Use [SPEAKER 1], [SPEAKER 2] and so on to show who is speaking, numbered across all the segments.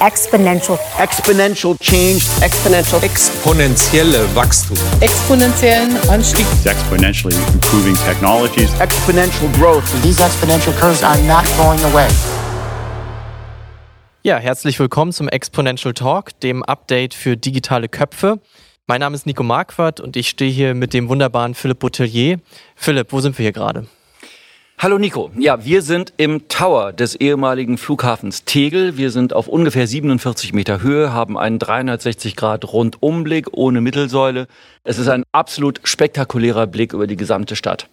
[SPEAKER 1] Exponential.
[SPEAKER 2] Exponential change.
[SPEAKER 3] Exponential.
[SPEAKER 4] Exponentielle Wachstum.
[SPEAKER 5] Exponentiellen Anstieg.
[SPEAKER 6] Exponentially improving technologies.
[SPEAKER 2] Exponential growth.
[SPEAKER 7] These exponential curves are not going away.
[SPEAKER 8] Ja, herzlich willkommen zum Exponential Talk, dem Update für digitale Köpfe. Mein Name ist Nico Marquardt und ich stehe hier mit dem wunderbaren Philipp Boutelier. Philipp, wo sind wir hier gerade?
[SPEAKER 9] Hallo Nico. Ja, wir sind im Tower des ehemaligen Flughafens Tegel. Wir sind auf ungefähr 47 Meter Höhe, haben einen 360 Grad Rundumblick ohne Mittelsäule. Es ist ein absolut spektakulärer Blick über die gesamte Stadt.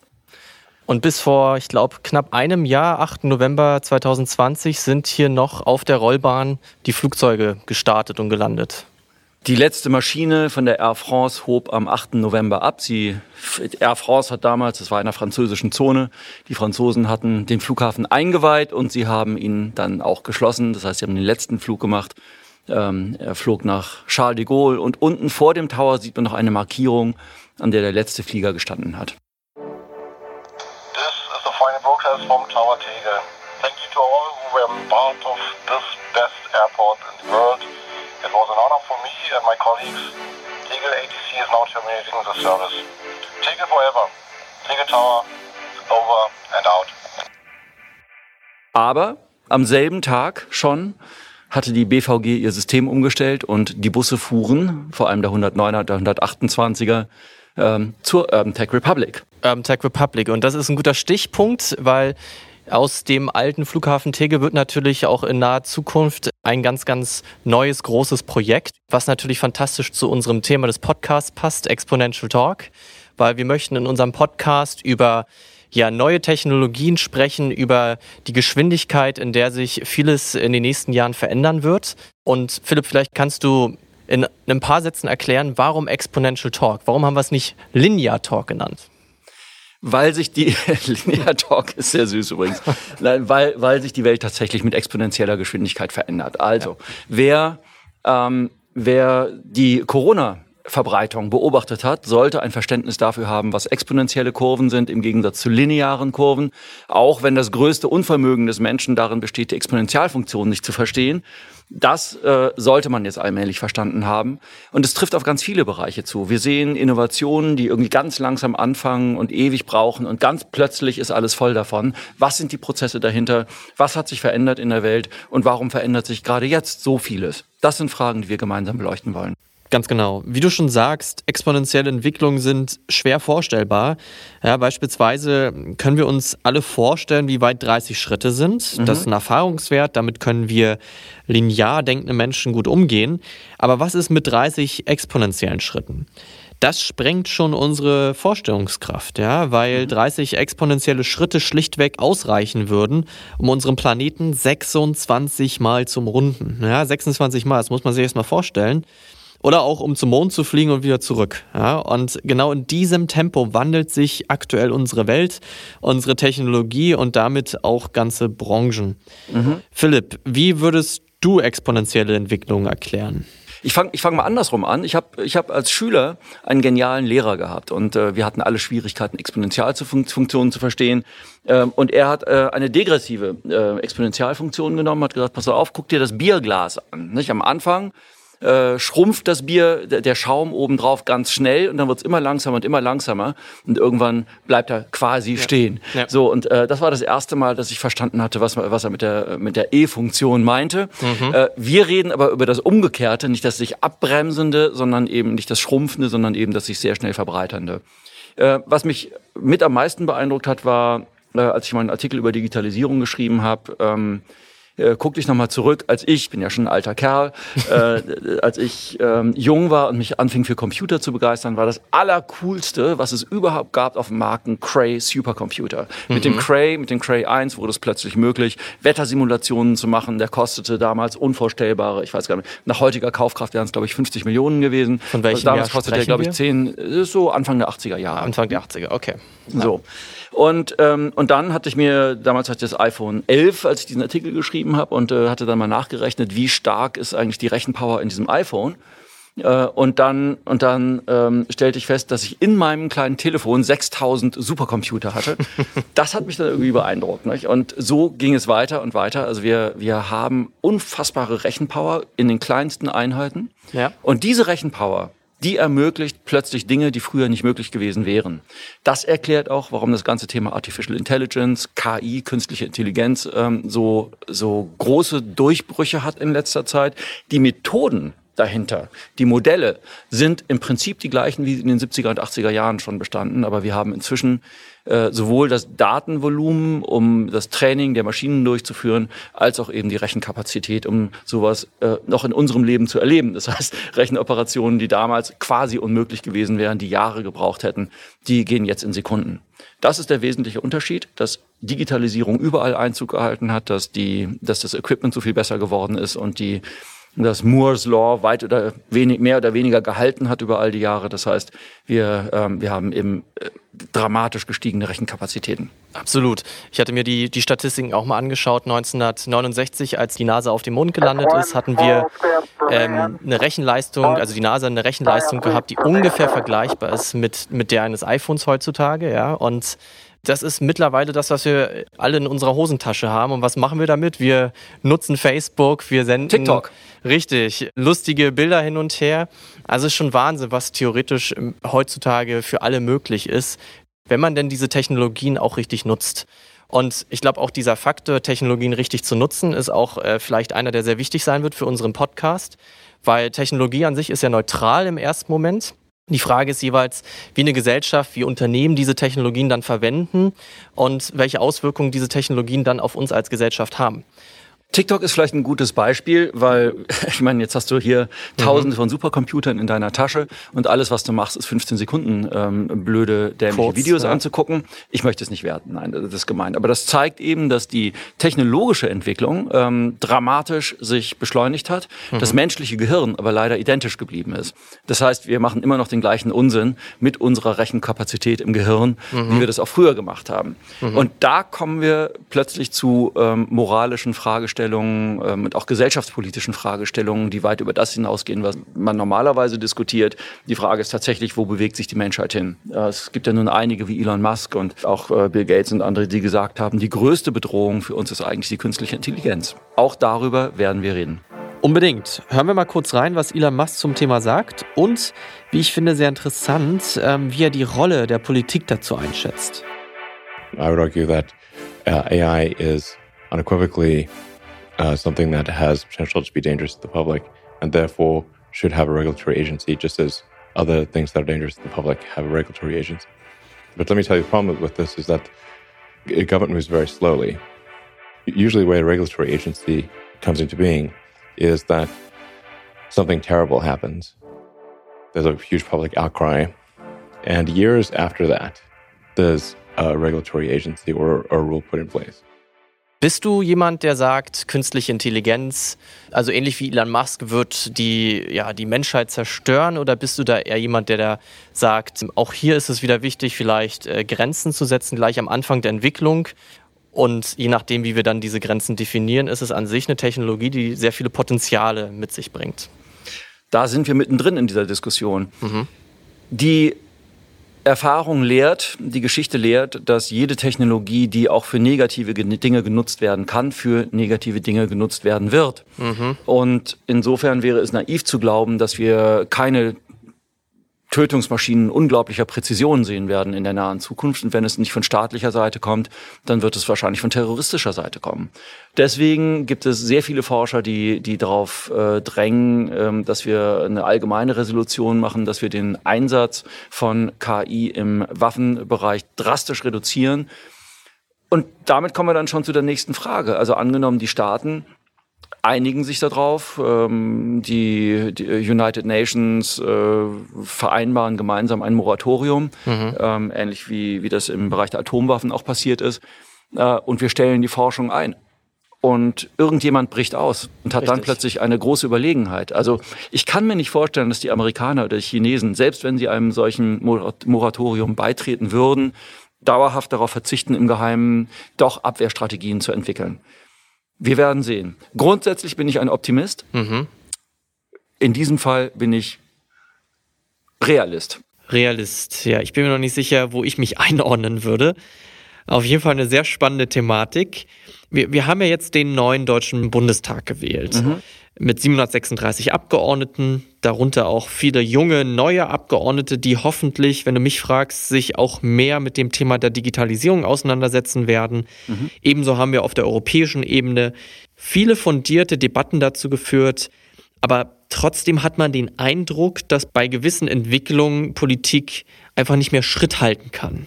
[SPEAKER 8] Und bis vor, ich glaube, knapp einem Jahr, 8. November 2020, sind hier noch auf der Rollbahn die Flugzeuge gestartet und gelandet.
[SPEAKER 9] Die letzte Maschine von der Air France hob am 8. November ab. Sie, Air France hat damals, das war in einer französischen Zone, die Franzosen hatten den Flughafen eingeweiht und sie haben ihn dann auch geschlossen. Das heißt, sie haben den letzten Flug gemacht. Ähm, er flog nach Charles de Gaulle und unten vor dem Tower sieht man noch eine Markierung, an der der letzte Flieger gestanden hat.
[SPEAKER 10] This is the final broadcast from Tower Tegel. Thank you to all who were part of this best airport in the world. It was an honor for me and my colleagues. Tegel ATC is now terminating the service. Tegel forever. Tegel Tower, over and out.
[SPEAKER 9] Aber am selben Tag schon hatte die BVG ihr System umgestellt und die Busse fuhren, vor allem der 109er, der 128er, ähm, zur Urban Tech Republic.
[SPEAKER 8] Urban Tech Republic. Und das ist ein guter Stichpunkt, weil aus dem alten Flughafen Tegel wird natürlich auch in naher Zukunft ein ganz, ganz neues, großes Projekt, was natürlich fantastisch zu unserem Thema des Podcasts passt, Exponential Talk, weil wir möchten in unserem Podcast über ja, neue Technologien sprechen, über die Geschwindigkeit, in der sich vieles in den nächsten Jahren verändern wird. Und Philipp, vielleicht kannst du in ein paar Sätzen erklären, warum Exponential Talk? Warum haben wir es nicht Linear Talk genannt?
[SPEAKER 9] Weil sich die Linear Talk ist sehr süß übrigens, Nein, weil weil sich die Welt tatsächlich mit exponentieller Geschwindigkeit verändert. Also ja. wer ähm, wer die Corona Verbreitung beobachtet hat, sollte ein Verständnis dafür haben, was exponentielle Kurven sind im Gegensatz zu linearen Kurven. Auch wenn das größte Unvermögen des Menschen darin besteht, die Exponentialfunktion nicht zu verstehen. Das äh, sollte man jetzt allmählich verstanden haben. Und es trifft auf ganz viele Bereiche zu. Wir sehen Innovationen, die irgendwie ganz langsam anfangen und ewig brauchen und ganz plötzlich ist alles voll davon. Was sind die Prozesse dahinter? Was hat sich verändert in der Welt? Und warum verändert sich gerade jetzt so vieles? Das sind Fragen, die wir gemeinsam beleuchten wollen.
[SPEAKER 8] Ganz genau. Wie du schon sagst, exponentielle Entwicklungen sind schwer vorstellbar. Ja, beispielsweise können wir uns alle vorstellen, wie weit 30 Schritte sind. Mhm. Das ist ein Erfahrungswert. Damit können wir linear denkende Menschen gut umgehen. Aber was ist mit 30 exponentiellen Schritten? Das sprengt schon unsere Vorstellungskraft, ja, weil 30 mhm. exponentielle Schritte schlichtweg ausreichen würden, um unseren Planeten 26 Mal zum Runden. Ja, 26 Mal, das muss man sich erstmal vorstellen. Oder auch um zum Mond zu fliegen und wieder zurück. Ja, und genau in diesem Tempo wandelt sich aktuell unsere Welt, unsere Technologie und damit auch ganze Branchen. Mhm. Philipp, wie würdest du exponentielle Entwicklungen erklären?
[SPEAKER 9] Ich fange ich fang mal andersrum an. Ich habe ich hab als Schüler einen genialen Lehrer gehabt und äh, wir hatten alle Schwierigkeiten, Exponentialfunktionen zu verstehen. Ähm, und er hat äh, eine degressive äh, Exponentialfunktion genommen, hat gesagt, pass auf, guck dir das Bierglas an. Nicht? Am Anfang äh, schrumpft das Bier, der, Schaum obendrauf ganz schnell und dann wird's immer langsamer und immer langsamer und irgendwann bleibt er quasi ja. stehen. Ja. So und äh, das war das erste Mal, dass ich verstanden hatte, was, was er mit der mit der E-Funktion meinte. Mhm. Äh, wir reden aber über das Umgekehrte, nicht das sich abbremsende, sondern eben nicht das schrumpfende, sondern eben das sich sehr schnell verbreiternde. Äh, was mich mit am meisten beeindruckt hat, war, äh, als ich meinen Artikel über Digitalisierung geschrieben habe. Ähm, äh, guck dich nochmal zurück, als ich, bin ja schon ein alter Kerl, äh, als ich ähm, jung war und mich anfing für Computer zu begeistern, war das allercoolste, was es überhaupt gab auf dem Markt, ein Cray Supercomputer. Mhm. Mit dem mhm. Cray, mit dem Cray 1 wurde es plötzlich möglich, Wettersimulationen zu machen. Der kostete damals unvorstellbare, ich weiß gar nicht, nach heutiger Kaufkraft wären es, glaube ich, 50 Millionen gewesen.
[SPEAKER 8] Von welchem
[SPEAKER 9] Damals
[SPEAKER 8] Jahr
[SPEAKER 9] kostete der, glaube ich, 10, so Anfang der 80er Jahre.
[SPEAKER 8] Anfang der 80er, okay.
[SPEAKER 9] So. Und, ähm, und dann hatte ich mir, damals hatte ich das iPhone 11, als ich diesen Artikel geschrieben habe und äh, hatte dann mal nachgerechnet, wie stark ist eigentlich die Rechenpower in diesem iPhone. Äh, und dann, und dann ähm, stellte ich fest, dass ich in meinem kleinen Telefon 6000 Supercomputer hatte. das hat mich dann irgendwie beeindruckt. Nicht? Und so ging es weiter und weiter. Also wir, wir haben unfassbare Rechenpower in den kleinsten Einheiten.
[SPEAKER 8] Ja.
[SPEAKER 9] Und diese Rechenpower, die ermöglicht plötzlich Dinge, die früher nicht möglich gewesen wären. Das erklärt auch, warum das ganze Thema Artificial Intelligence, KI, künstliche Intelligenz ähm, so, so große Durchbrüche hat in letzter Zeit. Die Methoden, dahinter. Die Modelle sind im Prinzip die gleichen, wie in den 70er und 80er Jahren schon bestanden, aber wir haben inzwischen äh, sowohl das Datenvolumen, um das Training der Maschinen durchzuführen, als auch eben die Rechenkapazität, um sowas äh, noch in unserem Leben zu erleben. Das heißt, Rechenoperationen, die damals quasi unmöglich gewesen wären, die Jahre gebraucht hätten, die gehen jetzt in Sekunden. Das ist der wesentliche Unterschied, dass Digitalisierung überall Einzug gehalten hat, dass die, dass das Equipment so viel besser geworden ist und die dass Moore's Law weit oder wenig, mehr oder weniger gehalten hat über all die Jahre. Das heißt, wir, ähm, wir haben eben äh, dramatisch gestiegene Rechenkapazitäten.
[SPEAKER 8] Absolut. Ich hatte mir die, die Statistiken auch mal angeschaut. 1969, als die NASA auf dem Mond gelandet ist, hatten wir ähm, eine Rechenleistung, also die NASA eine Rechenleistung gehabt, die ungefähr vergleichbar ist mit, mit der eines iPhones heutzutage. Ja? Und das ist mittlerweile das, was wir alle in unserer Hosentasche haben. Und was machen wir damit? Wir nutzen Facebook, wir senden
[SPEAKER 9] TikTok.
[SPEAKER 8] Richtig, lustige Bilder hin und her. Also ist schon Wahnsinn, was theoretisch ähm, heutzutage für alle möglich ist, wenn man denn diese Technologien auch richtig nutzt. Und ich glaube auch dieser Faktor, Technologien richtig zu nutzen, ist auch äh, vielleicht einer, der sehr wichtig sein wird für unseren Podcast, weil Technologie an sich ist ja neutral im ersten Moment. Die Frage ist jeweils, wie eine Gesellschaft, wie Unternehmen diese Technologien dann verwenden und welche Auswirkungen diese Technologien dann auf uns als Gesellschaft haben.
[SPEAKER 9] TikTok ist vielleicht ein gutes Beispiel, weil ich meine, jetzt hast du hier Tausende mhm. von Supercomputern in deiner Tasche und alles, was du machst, ist 15 Sekunden ähm, blöde, dämliche Kurz, Videos ja. anzugucken. Ich möchte es nicht werten, nein, das ist gemeint. Aber das zeigt eben, dass die technologische Entwicklung ähm, dramatisch sich beschleunigt hat, mhm. das menschliche Gehirn aber leider identisch geblieben ist. Das heißt, wir machen immer noch den gleichen Unsinn mit unserer Rechenkapazität im Gehirn, mhm. wie wir das auch früher gemacht haben. Mhm. Und da kommen wir plötzlich zu ähm, moralischen Fragestellungen Fragestellungen ähm, und auch gesellschaftspolitischen Fragestellungen, die weit über das hinausgehen, was man normalerweise diskutiert. Die Frage ist tatsächlich, wo bewegt sich die Menschheit hin? Äh, es gibt ja nun einige wie Elon Musk und auch äh, Bill Gates und andere, die gesagt haben, die größte Bedrohung für uns ist eigentlich die künstliche Intelligenz. Auch darüber werden wir reden.
[SPEAKER 8] Unbedingt. Hören wir mal kurz rein, was Elon Musk zum Thema sagt und, wie ich finde, sehr interessant, ähm, wie er die Rolle der Politik dazu einschätzt.
[SPEAKER 1] I would argue that uh, AI is unequivocally uh, something that has potential to be dangerous to the public and therefore should have a regulatory agency, just as other things that are dangerous to the public have a regulatory agency. But let me tell you, the problem with this is that government moves very slowly. Usually, the way a regulatory agency comes into being is that something terrible happens. There's a huge public outcry. And years after that, there's a regulatory agency or, or a rule put in place.
[SPEAKER 8] Bist du jemand, der sagt, künstliche Intelligenz, also ähnlich wie Elon Musk, wird die, ja, die Menschheit zerstören? Oder bist du da eher jemand, der da sagt, auch hier ist es wieder wichtig, vielleicht äh, Grenzen zu setzen, gleich am Anfang der Entwicklung? Und je nachdem, wie wir dann diese Grenzen definieren, ist es an sich eine Technologie, die sehr viele Potenziale mit sich bringt.
[SPEAKER 9] Da sind wir mittendrin in dieser Diskussion. Mhm. Die Erfahrung lehrt, die Geschichte lehrt, dass jede Technologie, die auch für negative Dinge genutzt werden kann, für negative Dinge genutzt werden wird. Mhm. Und insofern wäre es naiv zu glauben, dass wir keine Tötungsmaschinen unglaublicher Präzision sehen werden in der nahen Zukunft. Und wenn es nicht von staatlicher Seite kommt, dann wird es wahrscheinlich von terroristischer Seite kommen. Deswegen gibt es sehr viele Forscher, die, die darauf äh, drängen, ähm, dass wir eine allgemeine Resolution machen, dass wir den Einsatz von KI im Waffenbereich drastisch reduzieren. Und damit kommen wir dann schon zu der nächsten Frage. Also angenommen, die Staaten einigen sich darauf. Ähm, die, die, United Nations äh, vereinbaren gemeinsam ein Moratorium, mhm. ähm, ähnlich wie, wie das im Bereich der Atomwaffen auch passiert ist. Äh, und wir stellen die Forschung ein. Und irgendjemand bricht aus und hat Richtig. dann plötzlich eine große Überlegenheit. Also ich kann mir nicht vorstellen, dass die Amerikaner oder die Chinesen, selbst wenn sie einem solchen Moratorium beitreten würden, dauerhaft darauf verzichten, im Geheimen doch Abwehrstrategien zu entwickeln. Wir werden sehen. Grundsätzlich bin ich ein Optimist. Mhm. In diesem Fall bin ich Realist.
[SPEAKER 8] Realist, ja. Ich bin mir noch nicht sicher, wo ich mich einordnen würde. Auf jeden Fall eine sehr spannende Thematik. Wir, wir haben ja jetzt den neuen Deutschen Bundestag gewählt. Mhm. Mit 736 Abgeordneten, darunter auch viele junge, neue Abgeordnete, die hoffentlich, wenn du mich fragst, sich auch mehr mit dem Thema der Digitalisierung auseinandersetzen werden. Mhm. Ebenso haben wir auf der europäischen Ebene viele fundierte Debatten dazu geführt. Aber trotzdem hat man den Eindruck, dass bei gewissen Entwicklungen Politik einfach nicht mehr Schritt halten kann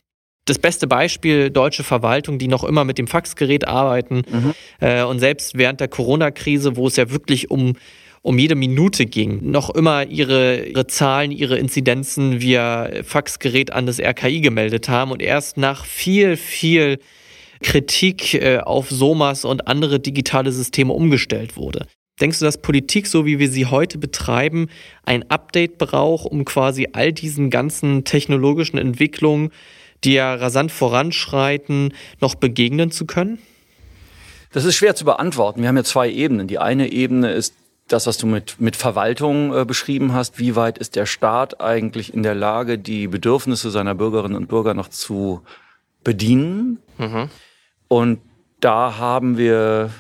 [SPEAKER 8] das beste Beispiel deutsche Verwaltung, die noch immer mit dem Faxgerät arbeiten. Mhm. Äh, und selbst während der Corona-Krise, wo es ja wirklich um um jede Minute ging, noch immer ihre, ihre Zahlen, ihre Inzidenzen via Faxgerät an das RKI gemeldet haben und erst nach viel, viel Kritik äh, auf SOMAS und andere digitale Systeme umgestellt wurde. Denkst du, dass Politik, so wie wir sie heute betreiben, ein Update braucht, um quasi all diesen ganzen technologischen Entwicklungen die ja rasant voranschreiten, noch begegnen zu können?
[SPEAKER 9] Das ist schwer zu beantworten. Wir haben ja zwei Ebenen. Die eine Ebene ist das, was du mit, mit Verwaltung äh, beschrieben hast. Wie weit ist der Staat eigentlich in der Lage, die Bedürfnisse seiner Bürgerinnen und Bürger noch zu bedienen? Mhm. Und da haben wir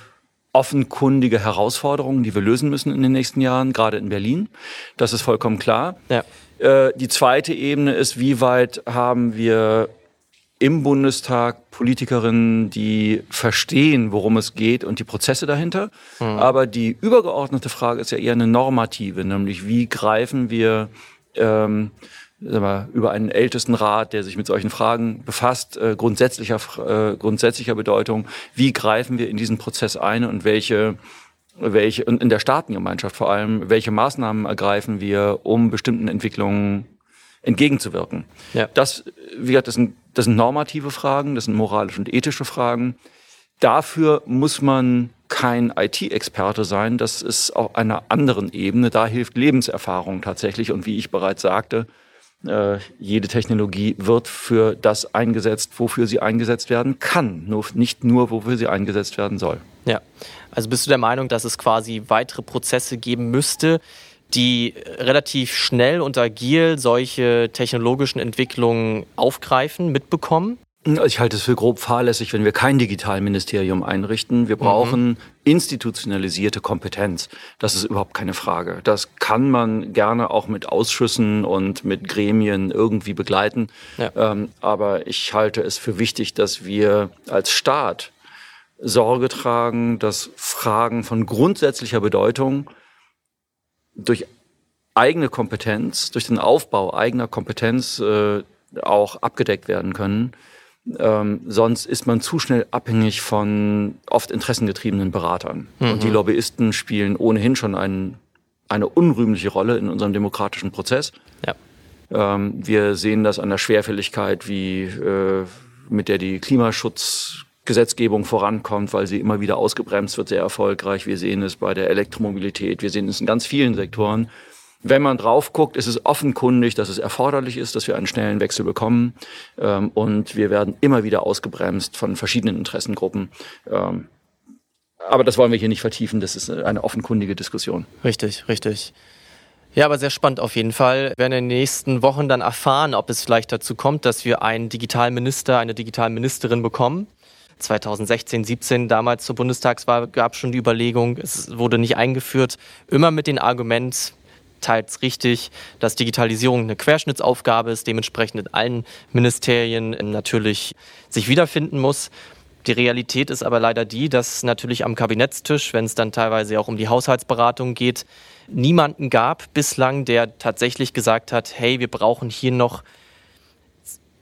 [SPEAKER 9] offenkundige Herausforderungen, die wir lösen müssen in den nächsten Jahren, gerade in Berlin. Das ist vollkommen klar. Ja. Äh, die zweite Ebene ist, wie weit haben wir im Bundestag Politikerinnen, die verstehen, worum es geht und die Prozesse dahinter. Mhm. Aber die übergeordnete Frage ist ja eher eine normative, nämlich wie greifen wir ähm, wir, über einen ältesten Rat, der sich mit solchen Fragen befasst, äh, grundsätzlicher, äh, grundsätzlicher Bedeutung, wie greifen wir in diesen Prozess ein und welche welche, und in der Staatengemeinschaft vor allem, welche Maßnahmen ergreifen wir, um bestimmten Entwicklungen entgegenzuwirken. Ja. Das, wie gesagt, das sind, das sind normative Fragen, das sind moralische und ethische Fragen. Dafür muss man kein IT-Experte sein. Das ist auf einer anderen Ebene. Da hilft Lebenserfahrung tatsächlich. Und wie ich bereits sagte, äh, jede Technologie wird für das eingesetzt, wofür sie eingesetzt werden kann, nur, nicht nur, wofür sie eingesetzt werden soll.
[SPEAKER 8] Ja, also bist du der Meinung, dass es quasi weitere Prozesse geben müsste, die relativ schnell und agil solche technologischen Entwicklungen aufgreifen, mitbekommen?
[SPEAKER 9] Ich halte es für grob fahrlässig, wenn wir kein Digitalministerium einrichten. Wir brauchen mhm. institutionalisierte Kompetenz. Das ist überhaupt keine Frage. Das kann man gerne auch mit Ausschüssen und mit Gremien irgendwie begleiten. Ja. Ähm, aber ich halte es für wichtig, dass wir als Staat Sorge tragen, dass Fragen von grundsätzlicher Bedeutung durch eigene Kompetenz, durch den Aufbau eigener Kompetenz äh, auch abgedeckt werden können. Ähm, sonst ist man zu schnell abhängig von oft interessengetriebenen Beratern. Mhm. Und die Lobbyisten spielen ohnehin schon ein, eine unrühmliche Rolle in unserem demokratischen Prozess. Ja. Ähm, wir sehen das an der Schwerfälligkeit, wie äh, mit der die Klimaschutzgesetzgebung vorankommt, weil sie immer wieder ausgebremst wird, sehr erfolgreich. Wir sehen es bei der Elektromobilität, wir sehen es in ganz vielen Sektoren. Wenn man drauf guckt, ist es offenkundig, dass es erforderlich ist, dass wir einen schnellen Wechsel bekommen. Ähm, und wir werden immer wieder ausgebremst von verschiedenen Interessengruppen. Ähm, aber das wollen wir hier nicht vertiefen. Das ist eine offenkundige Diskussion.
[SPEAKER 8] Richtig, richtig. Ja, aber sehr spannend auf jeden Fall. Wir werden in den nächsten Wochen dann erfahren, ob es vielleicht dazu kommt, dass wir einen Digitalminister, eine Digitalministerin bekommen. 2016, 17 damals zur Bundestagswahl gab es schon die Überlegung, es wurde nicht eingeführt, immer mit dem Argument, teils richtig, dass Digitalisierung eine Querschnittsaufgabe ist, dementsprechend in allen Ministerien natürlich sich wiederfinden muss. Die Realität ist aber leider die, dass natürlich am Kabinettstisch, wenn es dann teilweise auch um die Haushaltsberatung geht, niemanden gab bislang, der tatsächlich gesagt hat, hey, wir brauchen hier noch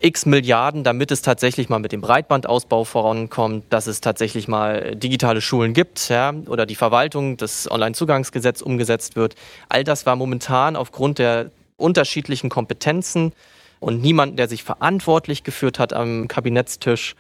[SPEAKER 8] x Milliarden, damit es tatsächlich mal mit dem Breitbandausbau vorankommt, dass es tatsächlich mal digitale Schulen gibt ja, oder die Verwaltung, das Onlinezugangsgesetz umgesetzt wird. All das war momentan aufgrund der unterschiedlichen Kompetenzen und niemand, der sich verantwortlich geführt hat am Kabinettstisch.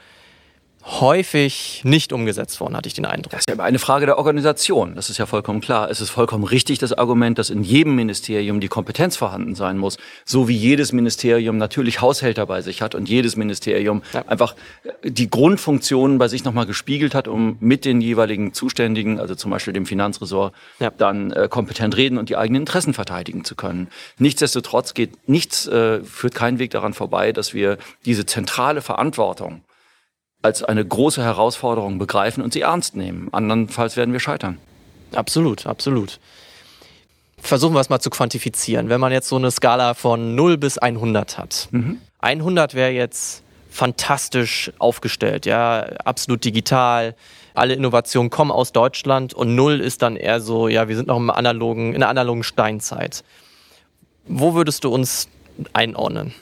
[SPEAKER 8] Häufig nicht umgesetzt worden, hatte ich den Eindruck.
[SPEAKER 9] Das ist ja eine Frage der Organisation. Das ist ja vollkommen klar. Es ist vollkommen richtig, das Argument, dass in jedem Ministerium die Kompetenz vorhanden sein muss. So wie jedes Ministerium natürlich Haushälter bei sich hat und jedes Ministerium ja. einfach die Grundfunktionen bei sich nochmal gespiegelt hat, um mit den jeweiligen Zuständigen, also zum Beispiel dem Finanzressort, ja. dann äh, kompetent reden und die eigenen Interessen verteidigen zu können. Nichtsdestotrotz geht nichts, äh, führt kein Weg daran vorbei, dass wir diese zentrale Verantwortung als eine große Herausforderung begreifen und sie ernst nehmen. Andernfalls werden wir scheitern.
[SPEAKER 8] Absolut, absolut. Versuchen wir es mal zu quantifizieren. Wenn man jetzt so eine Skala von 0 bis 100 hat. Mhm. 100 wäre jetzt fantastisch aufgestellt, ja, absolut digital. Alle Innovationen kommen aus Deutschland und 0 ist dann eher so, ja, wir sind noch im analogen, in der analogen Steinzeit. Wo würdest du uns einordnen?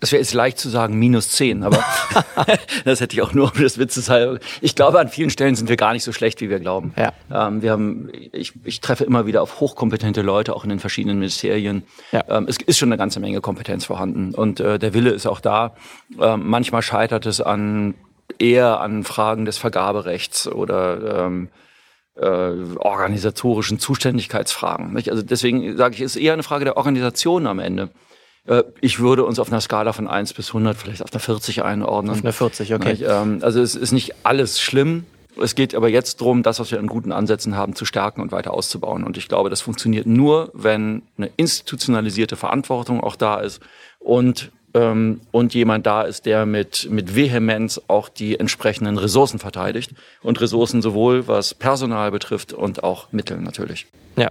[SPEAKER 9] Es wäre jetzt leicht zu sagen, minus zehn, aber das hätte ich auch nur um das Witz zu sagen. Ich glaube, an vielen Stellen sind wir gar nicht so schlecht, wie wir glauben. Ja. Ähm, wir haben, ich, ich treffe immer wieder auf hochkompetente Leute, auch in den verschiedenen Ministerien. Ja. Ähm, es ist schon eine ganze Menge Kompetenz vorhanden und äh, der Wille ist auch da. Ähm, manchmal scheitert es an eher an Fragen des Vergaberechts oder ähm, äh, organisatorischen Zuständigkeitsfragen. Nicht? Also deswegen sage ich, es ist eher eine Frage der Organisation am Ende. Äh, ich würde uns auf einer Skala von 1 bis 100 vielleicht auf einer 40 einordnen.
[SPEAKER 8] Auf einer 40, okay.
[SPEAKER 9] Ähm, also es ist nicht alles schlimm. Es geht aber jetzt darum, das, was wir an guten Ansätzen haben, zu stärken und weiter auszubauen. Und ich glaube, das funktioniert nur, wenn eine institutionalisierte Verantwortung auch da ist und ähm, und jemand da ist, der mit, mit Vehemenz auch die entsprechenden Ressourcen verteidigt. Und Ressourcen sowohl was Personal betrifft und auch Mittel natürlich.
[SPEAKER 8] Ja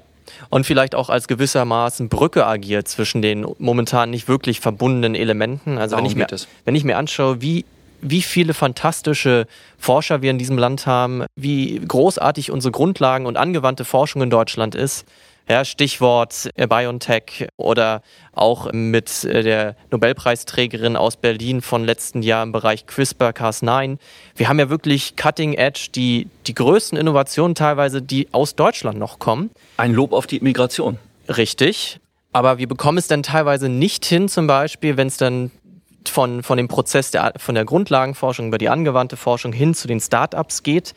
[SPEAKER 8] und vielleicht auch als gewissermaßen Brücke agiert zwischen den momentan nicht wirklich verbundenen Elementen. Also wenn ich, mir, wenn ich mir anschaue, wie wie viele fantastische Forscher wir in diesem Land haben, wie großartig unsere Grundlagen und angewandte Forschung in Deutschland ist, ja, Stichwort äh, BioNTech oder auch mit äh, der Nobelpreisträgerin aus Berlin von letzten Jahr im Bereich CRISPR-Cas9. Wir haben ja wirklich Cutting Edge, die, die größten Innovationen teilweise, die aus Deutschland noch kommen.
[SPEAKER 9] Ein Lob auf die Immigration.
[SPEAKER 8] Richtig. Aber wir bekommen es dann teilweise nicht hin, zum Beispiel, wenn es dann von, von dem Prozess der, von der Grundlagenforschung über die angewandte Forschung hin zu den Startups geht,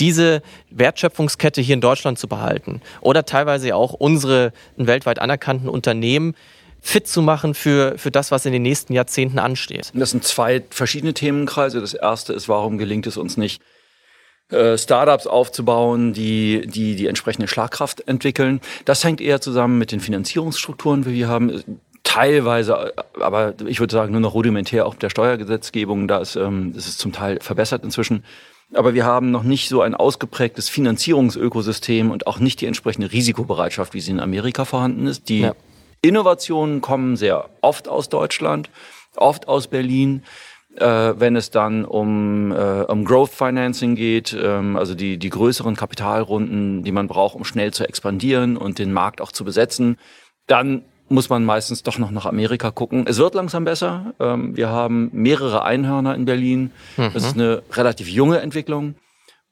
[SPEAKER 8] diese Wertschöpfungskette hier in Deutschland zu behalten oder teilweise auch unsere weltweit anerkannten Unternehmen fit zu machen für, für das, was in den nächsten Jahrzehnten ansteht.
[SPEAKER 9] Das sind zwei verschiedene Themenkreise. Das erste ist, warum gelingt es uns nicht, äh, Startups aufzubauen, die, die die entsprechende Schlagkraft entwickeln. Das hängt eher zusammen mit den Finanzierungsstrukturen, wie wir haben. Teilweise, aber ich würde sagen, nur noch rudimentär auch der Steuergesetzgebung. Da ist, ähm, ist es zum Teil verbessert inzwischen. Aber wir haben noch nicht so ein ausgeprägtes Finanzierungsökosystem und auch nicht die entsprechende Risikobereitschaft, wie sie in Amerika vorhanden ist. Die ja. Innovationen kommen sehr oft aus Deutschland, oft aus Berlin. Äh, wenn es dann um, äh, um Growth Financing geht, ähm, also die, die größeren Kapitalrunden, die man braucht, um schnell zu expandieren und den Markt auch zu besetzen, dann muss man meistens doch noch nach Amerika gucken. Es wird langsam besser. Ähm, wir haben mehrere Einhörner in Berlin. Das ist mhm. eine relativ junge Entwicklung.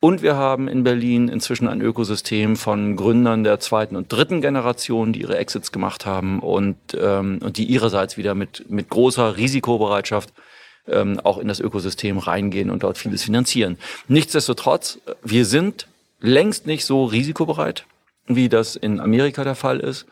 [SPEAKER 9] Und wir haben in Berlin inzwischen ein Ökosystem von Gründern der zweiten und dritten Generation, die ihre Exits gemacht haben und, ähm, und die ihrerseits wieder mit, mit großer Risikobereitschaft ähm, auch in das Ökosystem reingehen und dort vieles finanzieren. Nichtsdestotrotz, wir sind längst nicht so risikobereit, wie das in Amerika der Fall ist.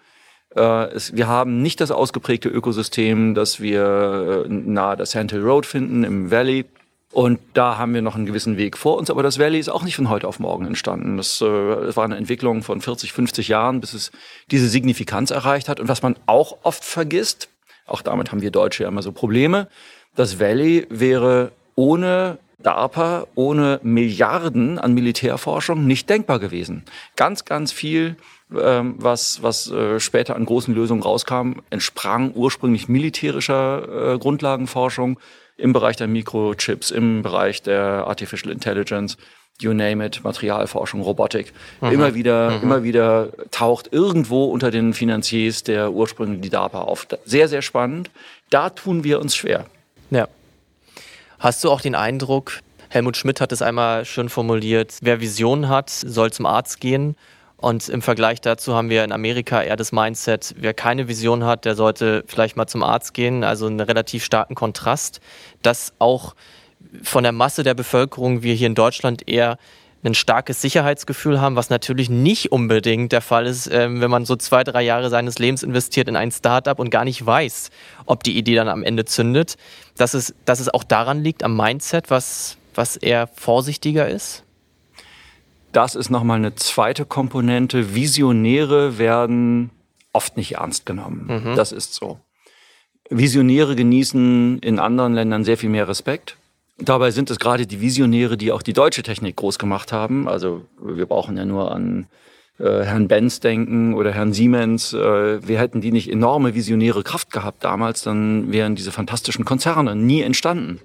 [SPEAKER 9] Äh, es, wir haben nicht das ausgeprägte Ökosystem, das wir äh, nahe der Sand Hill Road finden, im Valley. Und da haben wir noch einen gewissen Weg vor uns. Aber das Valley ist auch nicht von heute auf morgen entstanden. Das, äh, das war eine Entwicklung von 40, 50 Jahren, bis es diese Signifikanz erreicht hat. Und was man auch oft vergisst, auch damit haben wir Deutsche ja immer so Probleme, das Valley wäre ohne DARPA, ohne Milliarden an Militärforschung nicht denkbar gewesen. Ganz, ganz viel ähm, was, was äh, später an großen Lösungen rauskam, entsprang ursprünglich militärischer äh, Grundlagenforschung im Bereich der Mikrochips, im Bereich der Artificial Intelligence, you name it, Materialforschung, Robotik. Mhm. Immer wieder, mhm. immer wieder taucht irgendwo unter den Finanziers der ursprünglich die DARPA auf. Sehr, sehr spannend. Da tun wir uns schwer.
[SPEAKER 8] Ja. Hast du auch den Eindruck, Helmut Schmidt hat es einmal schön formuliert, wer Visionen hat, soll zum Arzt gehen und im Vergleich dazu haben wir in Amerika eher das Mindset, wer keine Vision hat, der sollte vielleicht mal zum Arzt gehen. Also einen relativ starken Kontrast, dass auch von der Masse der Bevölkerung wir hier in Deutschland eher ein starkes Sicherheitsgefühl haben, was natürlich nicht unbedingt der Fall ist, ähm, wenn man so zwei, drei Jahre seines Lebens investiert in ein Startup und gar nicht weiß, ob die Idee dann am Ende zündet. Dass es, dass es auch daran liegt, am Mindset, was, was eher vorsichtiger ist?
[SPEAKER 9] Das ist nochmal eine zweite Komponente. Visionäre werden oft nicht ernst genommen. Mhm. Das ist so. Visionäre genießen in anderen Ländern sehr viel mehr Respekt. Dabei sind es gerade die Visionäre, die auch die deutsche Technik groß gemacht haben. Also wir brauchen ja nur an äh, Herrn Benz denken oder Herrn Siemens. Äh, wir hätten die nicht enorme visionäre Kraft gehabt damals, dann wären diese fantastischen Konzerne nie entstanden.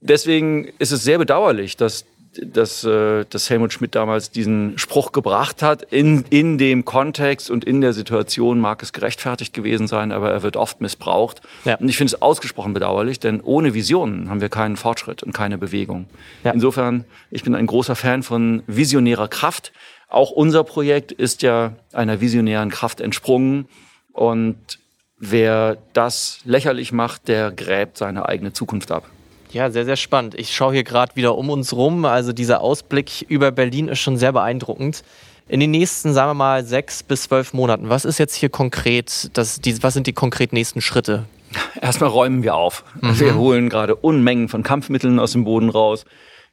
[SPEAKER 9] Deswegen ist es sehr bedauerlich, dass dass, äh, dass Helmut Schmidt damals diesen Spruch gebracht hat. In, in dem Kontext und in der Situation mag es gerechtfertigt gewesen sein, aber er wird oft missbraucht. Ja. Und ich finde es ausgesprochen bedauerlich, denn ohne Visionen haben wir keinen Fortschritt und keine Bewegung. Ja. Insofern, ich bin ein großer Fan von visionärer Kraft. Auch unser Projekt ist ja einer visionären Kraft entsprungen. Und wer das lächerlich macht, der gräbt seine eigene Zukunft ab.
[SPEAKER 8] Ja, sehr, sehr spannend. Ich schaue hier gerade wieder um uns rum. Also dieser Ausblick über Berlin ist schon sehr beeindruckend. In den nächsten, sagen wir mal, sechs bis zwölf Monaten, was ist jetzt hier konkret, das, die, was sind die konkret nächsten Schritte?
[SPEAKER 9] Erstmal räumen wir auf. Mhm. Wir holen gerade Unmengen von Kampfmitteln aus dem Boden raus.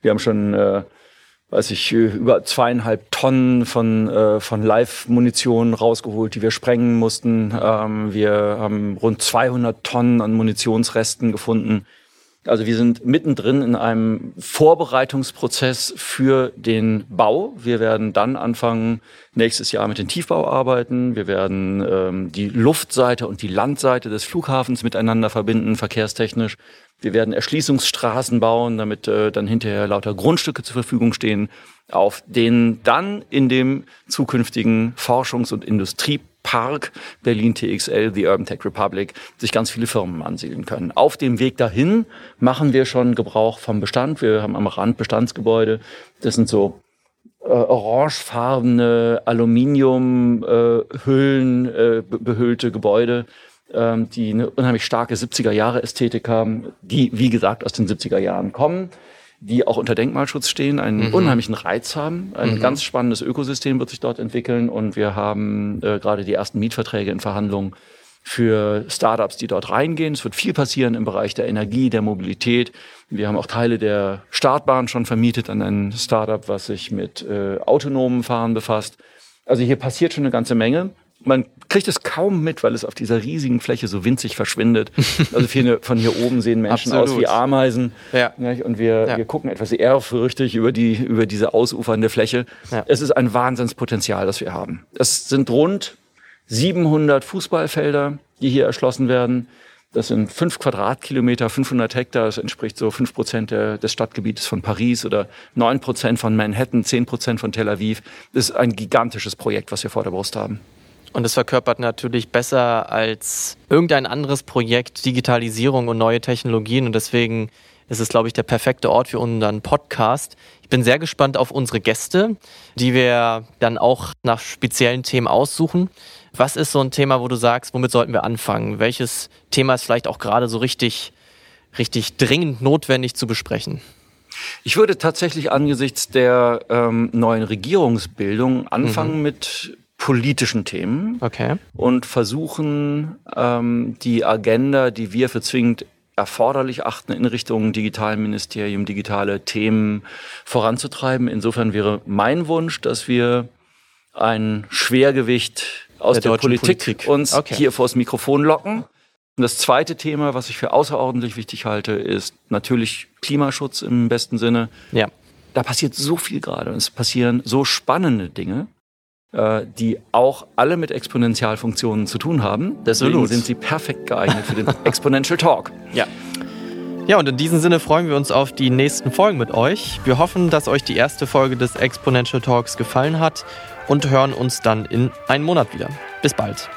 [SPEAKER 9] Wir haben schon, äh, weiß ich, über zweieinhalb Tonnen von, äh, von Live-Munition rausgeholt, die wir sprengen mussten. Ähm, wir haben rund 200 Tonnen an Munitionsresten gefunden. Also wir sind mittendrin in einem Vorbereitungsprozess für den Bau. Wir werden dann anfangen, nächstes Jahr mit dem Tiefbau arbeiten. Wir werden ähm, die Luftseite und die Landseite des Flughafens miteinander verbinden, verkehrstechnisch. Wir werden Erschließungsstraßen bauen, damit äh, dann hinterher lauter Grundstücke zur Verfügung stehen, auf denen dann in dem zukünftigen Forschungs- und Industriepark Berlin TXL, The Urban Tech Republic, sich ganz viele Firmen ansiedeln können. Auf dem Weg dahin machen wir schon Gebrauch vom Bestand. Wir haben am Rand Bestandsgebäude. Das sind so äh, orangefarbene Aluminiumhüllen äh, äh, behüllte Gebäude, ähm, die eine unheimlich starke 70er Jahre Ästhetik haben, die, wie gesagt, aus den 70er Jahren kommen, die auch unter Denkmalschutz stehen, einen mhm. unheimlichen Reiz haben. Ein mhm. ganz spannendes Ökosystem wird sich dort entwickeln und wir haben äh, gerade die ersten Mietverträge in Verhandlungen für Startups, die dort reingehen. Es wird viel passieren im Bereich der Energie, der Mobilität. Wir haben auch Teile der Startbahn schon vermietet an ein Startup, was sich mit äh, autonomen Fahren befasst. Also hier passiert schon eine ganze Menge man kriegt es kaum mit, weil es auf dieser riesigen Fläche so winzig verschwindet. Also viele von hier oben sehen Menschen aus wie Ameisen. Ja. Und wir, ja. wir gucken etwas ehrfürchtig über, die, über diese ausufernde Fläche. Ja. Es ist ein Wahnsinnspotenzial, das wir haben. Es sind rund 700 Fußballfelder, die hier erschlossen werden. Das sind fünf Quadratkilometer, 500 Hektar. Das entspricht so fünf Prozent des Stadtgebietes von Paris oder neun Prozent von Manhattan, zehn Prozent von Tel Aviv. Das ist ein gigantisches Projekt, was wir vor der Brust haben.
[SPEAKER 8] Und es verkörpert natürlich besser als irgendein anderes Projekt Digitalisierung und neue Technologien. Und deswegen ist es, glaube ich, der perfekte Ort für unseren Podcast. Ich bin sehr gespannt auf unsere Gäste, die wir dann auch nach speziellen Themen aussuchen. Was ist so ein Thema, wo du sagst, womit sollten wir anfangen? Welches Thema ist vielleicht auch gerade so richtig, richtig dringend notwendig zu besprechen?
[SPEAKER 9] Ich würde tatsächlich angesichts der ähm, neuen Regierungsbildung anfangen mhm. mit politischen Themen
[SPEAKER 8] okay.
[SPEAKER 9] und versuchen, ähm, die Agenda, die wir für zwingend erforderlich achten, in Richtung Digitalministerium, digitale Themen voranzutreiben. Insofern wäre mein Wunsch, dass wir ein Schwergewicht aus der, der Politik, Politik, uns okay. hier vors Mikrofon locken. Und das zweite Thema, was ich für außerordentlich wichtig halte, ist natürlich Klimaschutz im besten Sinne.
[SPEAKER 8] Ja.
[SPEAKER 9] Da passiert so viel gerade und es passieren so spannende Dinge. Äh, die auch alle mit Exponentialfunktionen zu tun haben. Deswegen Absolut. sind sie perfekt geeignet für den Exponential Talk.
[SPEAKER 8] Ja. Ja, und in diesem Sinne freuen wir uns auf die nächsten Folgen mit euch. Wir hoffen, dass euch die erste Folge des Exponential Talks gefallen hat und hören uns dann in einem Monat wieder. Bis bald.